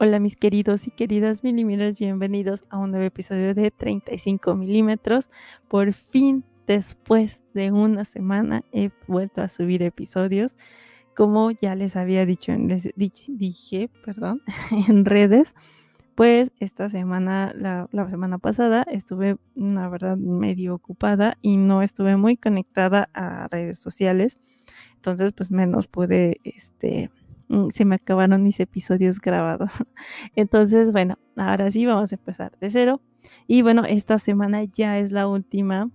Hola mis queridos y queridas milímetros, bienvenidos a un nuevo episodio de 35 milímetros. Por fin, después de una semana, he vuelto a subir episodios. Como ya les había dicho, dije, perdón, en redes, pues esta semana, la, semana pasada, estuve, la verdad, medio ocupada y no estuve muy conectada a redes sociales. Entonces, pues menos pude, este, se me acabaron mis episodios grabados. Entonces, bueno, ahora sí vamos a empezar de cero. Y bueno, esta semana ya es la última.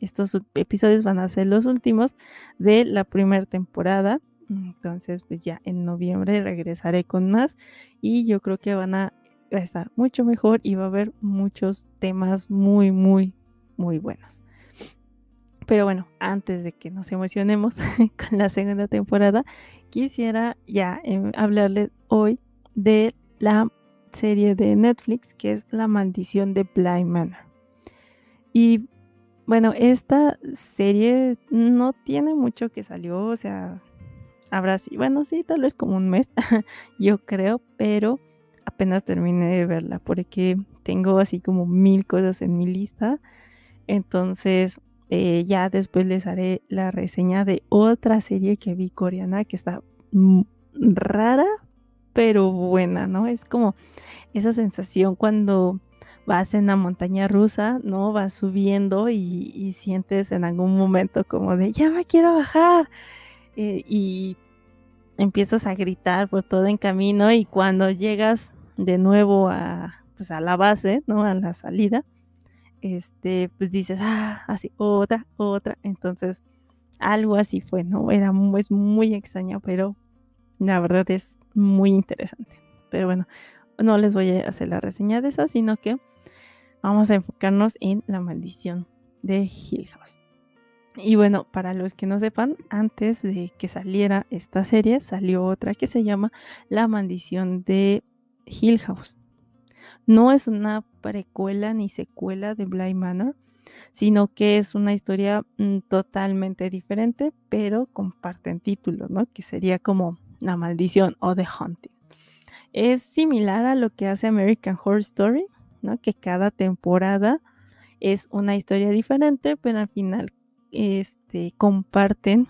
Estos episodios van a ser los últimos de la primera temporada. Entonces, pues ya en noviembre regresaré con más y yo creo que van a, va a estar mucho mejor y va a haber muchos temas muy, muy, muy buenos. Pero bueno, antes de que nos emocionemos con la segunda temporada, quisiera ya em, hablarles hoy de la serie de Netflix que es La maldición de Blind Manor. Y bueno, esta serie no tiene mucho que salió, o sea, habrá sí, bueno, sí, tal vez como un mes, yo creo, pero apenas terminé de verla porque tengo así como mil cosas en mi lista. Entonces, eh, ya después les haré la reseña de otra serie que vi coreana que está rara, pero buena, ¿no? Es como esa sensación cuando vas en la montaña rusa, ¿no? Vas subiendo y, sientes en algún momento como de, ya me quiero bajar. Eh, y empiezas a gritar por todo en camino y cuando llegas de nuevo a, pues a la base, ¿no? A la salida, este, pues dices, ah, así, otra, otra. Entonces, algo así fue, ¿no? Era muy, es muy extraño, pero la verdad es muy interesante. Pero bueno, no les voy a hacer la reseña de esa, sino que vamos a enfocarnos en la maldición de Hill House. Y bueno, para los que no sepan, antes de que saliera esta serie, salió otra que se llama La maldición de Hill House. No es una precuela ni secuela de Blind Manor, sino que es una historia mm, totalmente diferente, pero comparten título, ¿no? Que sería como La maldición o The Haunting. Es similar a lo que hace American Horror Story, ¿no? Que cada temporada es una historia diferente, pero al final este, comparten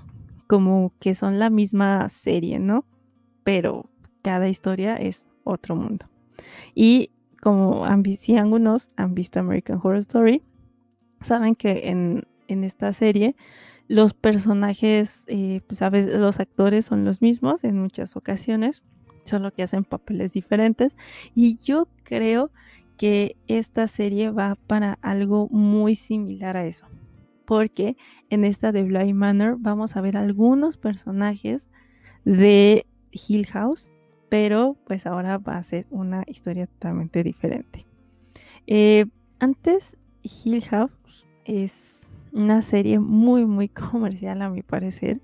como que son la misma serie, ¿no? Pero cada historia es otro mundo. Y como si algunos han visto American Horror Story, saben que en, esta serie los personajes, eh, pues a veces los actores son los mismos en muchas ocasiones, solo que hacen papeles diferentes. Y yo creo que esta serie va para algo muy similar a eso. Porque en esta de Blind Manor vamos a ver algunos personajes de Hill House pero pues ahora va a ser una historia totalmente diferente. Eh, antes, Hill House es una serie muy, muy comercial a mi parecer.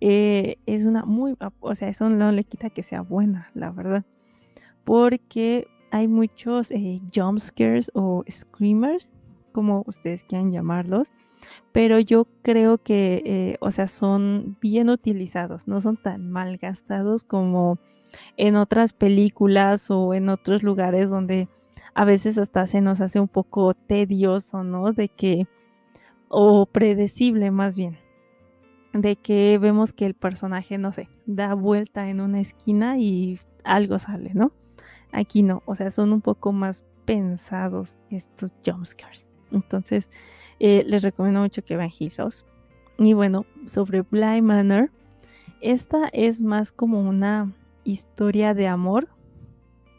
Eh, es una muy, o sea, eso no le quita que sea buena, la verdad. Porque hay muchos eh, jump scares o screamers, como ustedes quieran llamarlos. Pero yo creo que, o sea, son bien utilizados, no son tan mal gastados como en otras películas o en otros lugares donde a veces hasta se nos hace un poco tedioso, ¿no? De que, o predecible más bien, de que vemos que el personaje, no sé, da vuelta en una esquina y algo sale, ¿no? Aquí no, o sea, son un poco más pensados estos jumpscares. Entonces, eh, les recomiendo mucho que vean Hill House. Y bueno, sobre Blind Manor, esta es más como una historia de amor,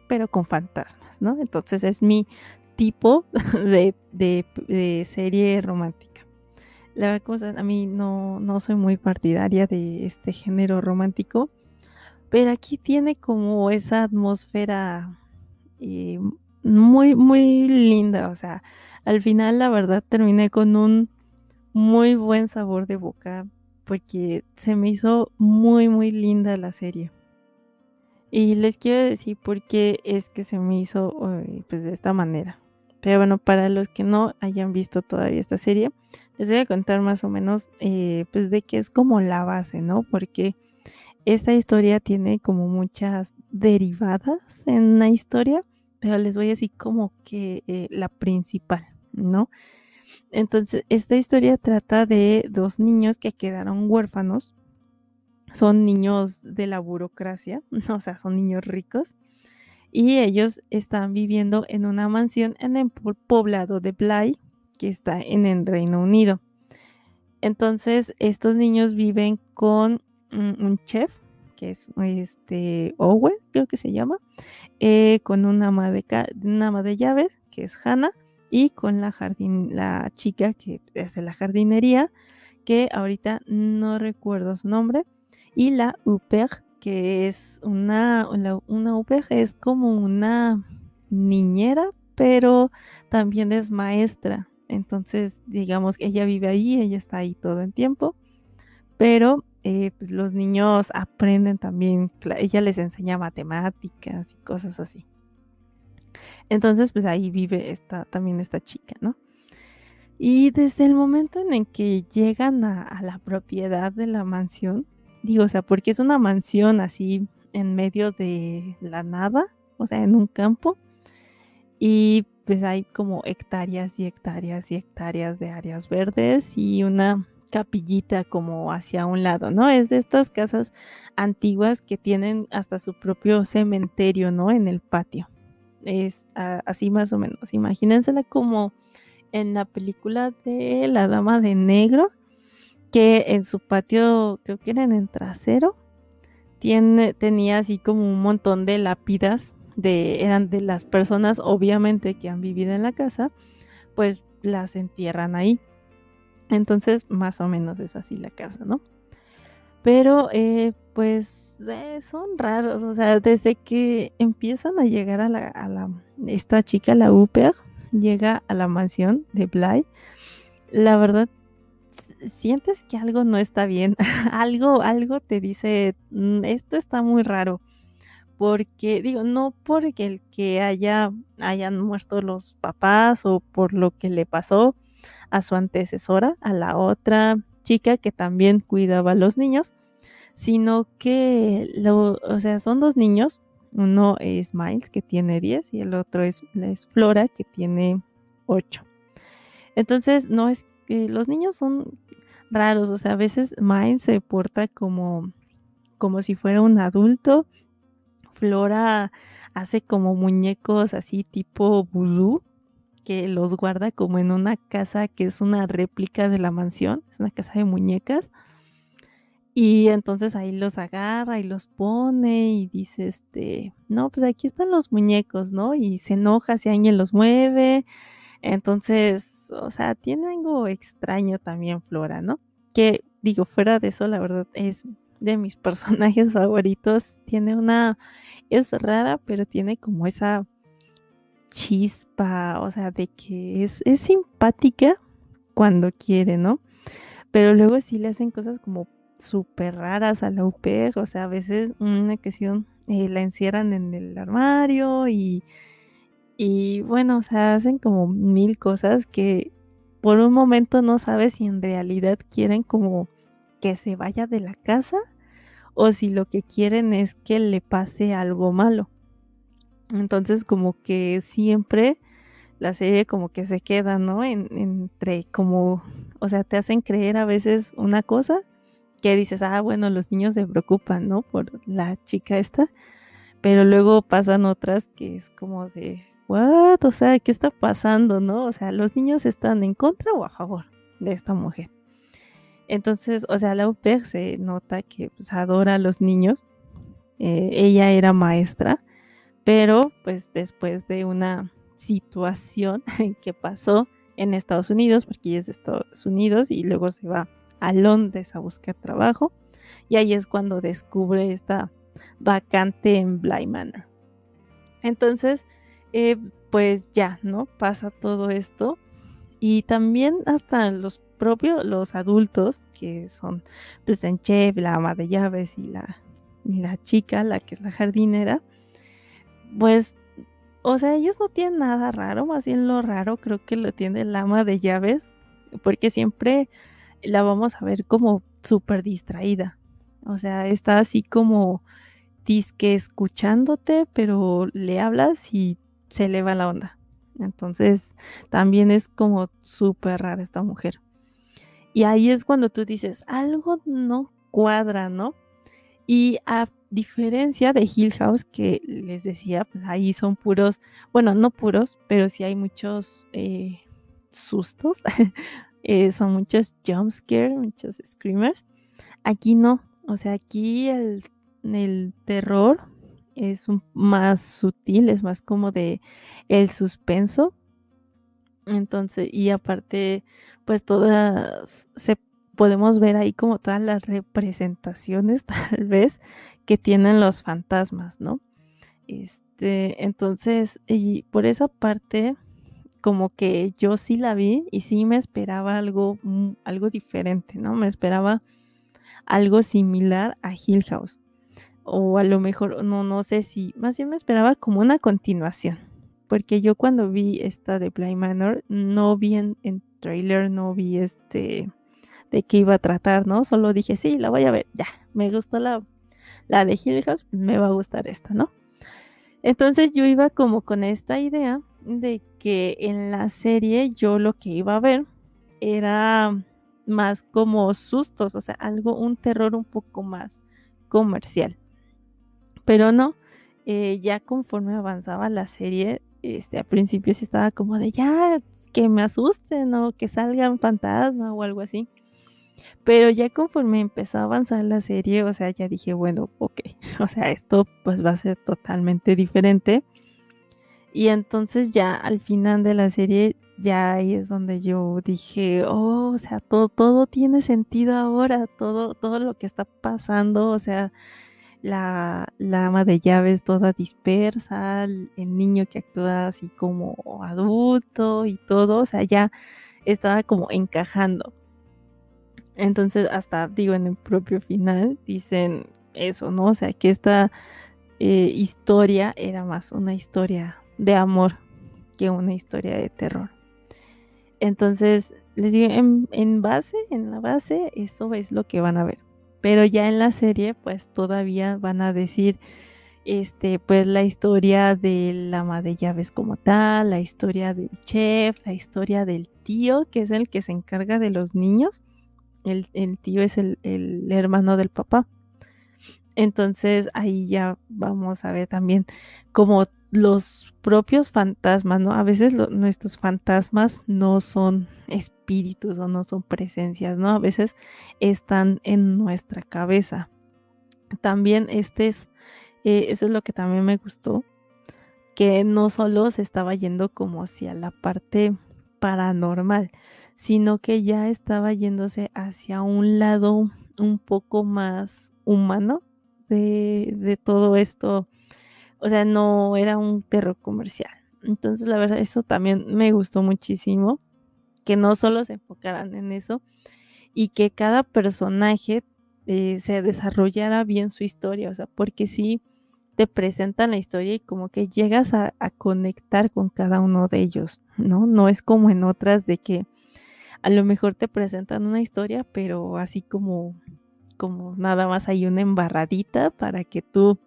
pero con fantasmas, ¿no? Entonces es mi tipo de, serie romántica. La verdad, a mí no, no soy muy partidaria de este género romántico, pero aquí tiene como esa atmósfera eh, muy, muy linda. O sea, al final la verdad terminé con un muy buen sabor de boca porque se me hizo muy, muy linda la serie. Y les quiero decir por qué es que se me hizo pues de esta manera. Pero bueno, para los que no hayan visto todavía esta serie, les voy a contar más o menos eh, pues de qué es como la base, ¿no? Porque esta historia tiene como muchas derivadas en la historia, pero les voy a decir como que eh, la principal, ¿no? Entonces, esta historia trata de dos niños que quedaron huérfanos. Son niños de la burocracia, o sea, son niños ricos. Y ellos están viviendo en una mansión en el poblado de Bly, que está en el Reino Unido. Entonces, estos niños viven con un, chef, que es este Owen, creo que se llama, eh, con una ama, de, una ama de llaves, que es Hannah, y con la, la chica que hace la jardinería, que ahorita no recuerdo su nombre, y la Uper, que es una, una Uper es como una niñera, pero también es maestra. Entonces, digamos que ella vive ahí, ella está ahí todo el tiempo, pero eh, pues los niños aprenden también, ella les enseña matemáticas y cosas así. Entonces, pues ahí vive esta, también esta chica, ¿no? Y desde el momento en que llegan a, la propiedad de la mansión, digo, o sea, porque es una mansión así en medio de la nada, o sea, en un campo, y pues hay como hectáreas y hectáreas y hectáreas de áreas verdes y una capillita como hacia un lado, ¿no? Es de estas casas antiguas que tienen hasta su propio cementerio, ¿no? En el patio es así más o menos. Imagínensela como en la película de La Dama de Negro, que en su patio, creo que era en trasero, tiene, tenía así como un montón de lápidas, de, eran de las personas obviamente que han vivido en la casa, pues las entierran ahí. Entonces, más o menos es así la casa, ¿no? Pero, eh, pues, eh, son raros, o sea, desde que empiezan a llegar a la, a la esta chica, la Uper, llega a la mansión de Bly, la verdad, sientes que algo no está bien, algo, algo te dice, mm, esto está muy raro, porque, digo, no porque el que haya, hayan muerto los papás o por lo que le pasó a su antecesora, a la otra chica que también cuidaba a los niños, sino que, lo, o sea, son dos niños, uno es Miles que tiene 10 y el otro es, es Flora que tiene 8. Entonces, no es que los niños son raros, o sea, a veces Miles se porta como, como si fuera un adulto, Flora hace como muñecos así tipo vudú, que los guarda como en una casa que es una réplica de la mansión, es una casa de muñecas. Y entonces ahí los agarra y los pone y dice, este, no, pues aquí están los muñecos, ¿no? Y se enoja si alguien los mueve. Entonces, o sea, tiene algo extraño también Flora, ¿no? Que digo, fuera de eso, la verdad es de mis personajes favoritos. Tiene una, es rara, pero tiene como esa chispa, o sea, de que es, es simpática cuando quiere, ¿no? Pero luego sí le hacen cosas como súper raras a la UPEG, o sea, a veces una ocasión eh, la encierran en el armario y, y bueno, o sea, hacen como mil cosas que por un momento no sabes si en realidad quieren como que se vaya de la casa o si lo que quieren es que le pase algo malo. Entonces como que siempre la serie como que se queda, ¿no? En, entre como, o sea, te hacen creer a veces una cosa que dices, ah, bueno, los niños se preocupan, ¿no? Por la chica esta, pero luego pasan otras que es como de, what, o sea, ¿qué está pasando, no? O sea, los niños están en contra o a favor de esta mujer. Entonces, o sea, la UPER se nota que pues, adora a los niños. Eh, ella era maestra pero pues después de una situación que pasó en Estados Unidos, porque ella es de Estados Unidos y luego se va a Londres a buscar trabajo, y ahí es cuando descubre esta vacante en Bly Manor. Entonces, eh, pues ya, ¿no? Pasa todo esto. Y también hasta los propios, los adultos, que son pues en chef, la ama de llaves y la, y la chica, la que es la jardinera, pues, o sea, ellos no tienen nada raro, más bien lo raro creo que lo tiene el ama de llaves, porque siempre la vamos a ver como súper distraída. O sea, está así como disque escuchándote, pero le hablas y se eleva la onda. Entonces, también es como súper rara esta mujer. Y ahí es cuando tú dices, algo no cuadra, ¿no? Y a diferencia de Hill House, que les decía, pues ahí son puros, bueno, no puros, pero sí hay muchos eh, sustos, eh, son muchos jump muchos screamers. Aquí no, o sea, aquí el, el terror es un, más sutil, es más como de el suspenso. Entonces, y aparte, pues todas se podemos ver ahí como todas las representaciones tal vez que tienen los fantasmas, ¿no? Este, entonces, y por esa parte, como que yo sí la vi y sí me esperaba algo, mm, algo diferente, ¿no? Me esperaba algo similar a Hill House. O a lo mejor, no, no sé si, más bien me esperaba como una continuación. Porque yo cuando vi esta de Blind Manor, no vi en, en trailer, no vi este de qué iba a tratar, ¿no? Solo dije, sí, la voy a ver, ya, me gustó la, la de Hill House, me va a gustar esta, ¿no? Entonces yo iba como con esta idea de que en la serie yo lo que iba a ver era más como sustos, o sea, algo, un terror un poco más comercial. Pero no, eh, ya conforme avanzaba la serie, este, al principio sí estaba como de ya, que me asusten o que salgan fantasmas o algo así. Pero ya conforme empezó a avanzar la serie, o sea, ya dije, bueno, ok, o sea, esto pues va a ser totalmente diferente. Y entonces ya al final de la serie, ya ahí es donde yo dije, oh, o sea, todo, todo tiene sentido ahora, todo, todo lo que está pasando, o sea, la, la ama de llaves toda dispersa, el, niño que actúa así como adulto y todo, o sea, ya estaba como encajando. Entonces, hasta digo, en el propio final dicen eso, ¿no? O sea, que esta eh, historia era más una historia de amor que una historia de terror. Entonces, les digo, en, base, en la base, eso es lo que van a ver. Pero ya en la serie, pues todavía van a decir, este, pues la historia del ama de llaves como tal, la historia del chef, la historia del tío, que es el que se encarga de los niños el, tío es el, hermano del papá. Entonces ahí ya vamos a ver también como los propios fantasmas, ¿no? A veces nuestros fantasmas no son espíritus o no son presencias, ¿no? A veces están en nuestra cabeza. También este es, eh, eso es lo que también me gustó, que no solo se estaba yendo como hacia la parte paranormal, sino que ya estaba yéndose hacia un lado un poco más humano de, todo esto. O sea, no era un terror comercial. Entonces, la verdad, eso también me gustó muchísimo, que no solo se enfocaran en eso y que cada personaje eh, se desarrollara bien su historia, o sea, porque sí te presentan la historia y como que llegas a, a, conectar con cada uno de ellos, ¿no? No es como en otras de que a lo mejor te presentan una historia, pero así como, como nada más hay una embarradita para que tú,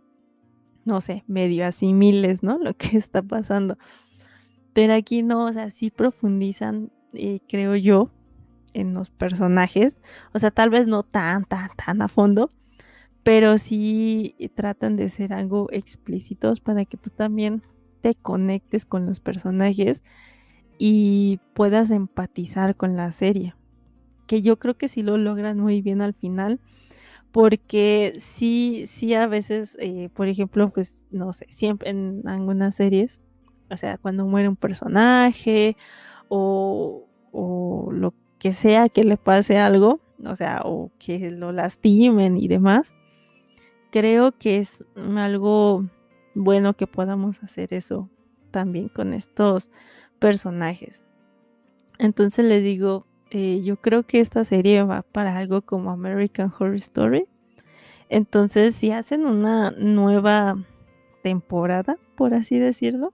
no sé, medio asimiles, ¿no? Lo que está pasando. Pero aquí no, o sea, sí profundizan, eh, creo yo, en los personajes. O sea, tal vez no tan, tan, tan a fondo, pero sí tratan de ser algo explícitos para que tú también te conectes con los personajes y puedas empatizar con la serie. Que yo creo que sí lo logran muy bien al final. Porque sí, sí a veces, eh, por ejemplo, pues no sé, siempre en algunas series, o sea, cuando muere un personaje o, o lo que sea que le pase algo, o sea, o que lo lastimen y demás, creo que es algo bueno que podamos hacer eso también con estos personajes. Entonces les digo, eh, yo creo que esta serie va para algo como American Horror Story. Entonces, si hacen una nueva temporada, por así decirlo,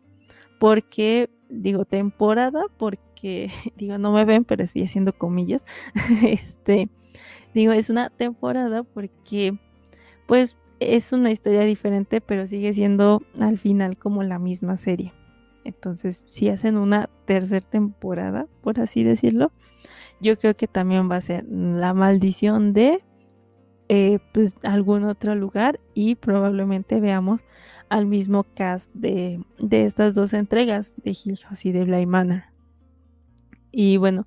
porque digo temporada, porque digo, no me ven, pero estoy haciendo comillas. este, digo, es una temporada porque pues es una historia diferente, pero sigue siendo al final como la misma serie. Entonces, si hacen una tercera temporada, por así decirlo, yo creo que también va a ser la maldición de eh, pues, algún otro lugar y probablemente veamos al mismo cast de, estas dos entregas de Hill House y de Bly Manor. Y bueno,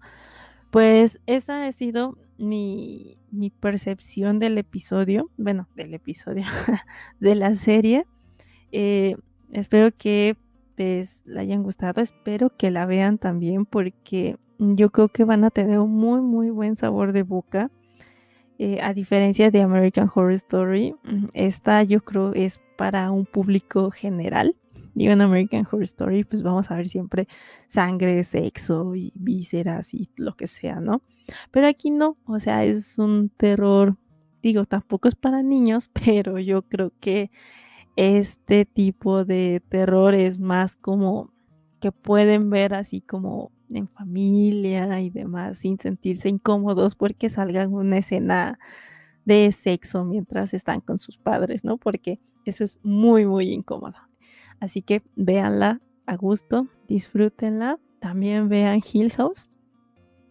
pues esta ha sido mi, mi percepción del episodio, bueno, del episodio, de la serie. Eh, espero que les la hayan gustado, espero que la vean también porque yo creo que van a tener un muy, muy buen sabor de boca. Eh, a diferencia de American Horror Story, mm, esta yo creo es para un público general. Digo, en American Horror Story, pues vamos a ver siempre sangre, sexo y vísceras y lo que sea, ¿no? Pero aquí no, o sea, es un terror, digo, tampoco es para niños, pero yo creo que este tipo de terror es más como que pueden ver así como en familia y demás sin sentirse incómodos porque salgan una escena de sexo mientras están con sus padres, ¿no? Porque eso es muy, muy incómodo. Así que véanla a gusto, disfrútenla. También vean Hill House.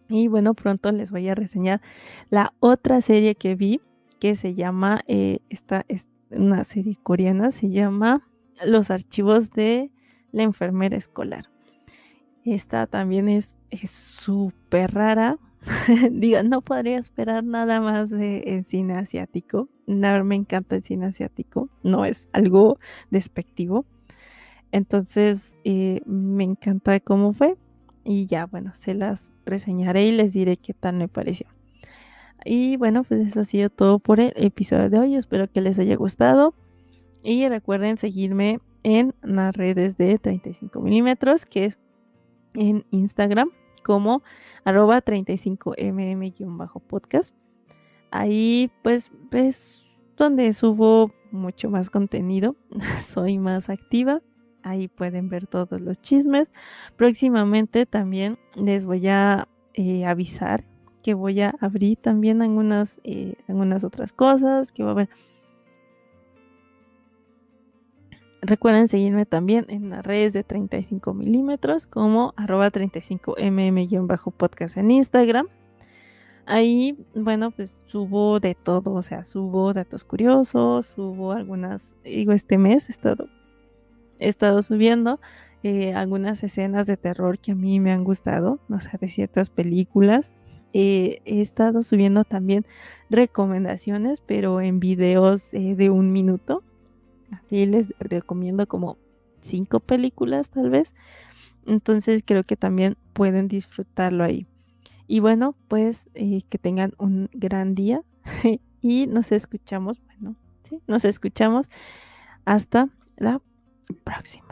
Y bueno, pronto les voy a reseñar la otra serie que vi que se llama, eh, esta es una serie coreana, se llama Los archivos de la enfermera escolar. Esta también es súper rara. Digo, no podría esperar nada más de cine asiático. No, me encanta el cine asiático. No es algo despectivo. Entonces, eh, me encanta cómo fue. Y ya, bueno, se las reseñaré y les diré qué tal me pareció. Y bueno, pues eso ha sido todo por el episodio de hoy. Espero que les haya gustado. Y recuerden seguirme en las redes de 35 milímetros, que es en Instagram como arroba 35mm-podcast. Ahí pues es donde subo mucho más contenido, soy más activa. Ahí pueden ver todos los chismes. Próximamente también les voy a eh, avisar que voy a abrir también algunas, eh, algunas otras cosas, que va a haber Recuerden seguirme también en las redes de 35 milímetros como arroba 35mm-podcast en Instagram. Ahí, bueno, pues subo de todo, o sea, subo datos curiosos, subo algunas, digo, este mes he estado, estado subiendo eh, algunas escenas de terror que a mí me han gustado, o sea, de ciertas películas. Eh, he estado subiendo también recomendaciones, pero en videos eh, de un minuto Así les recomiendo como cinco películas tal vez. Entonces creo que también pueden disfrutarlo ahí. Y bueno, pues eh, que tengan un gran día y nos escuchamos, bueno, sí, nos escuchamos hasta la próxima.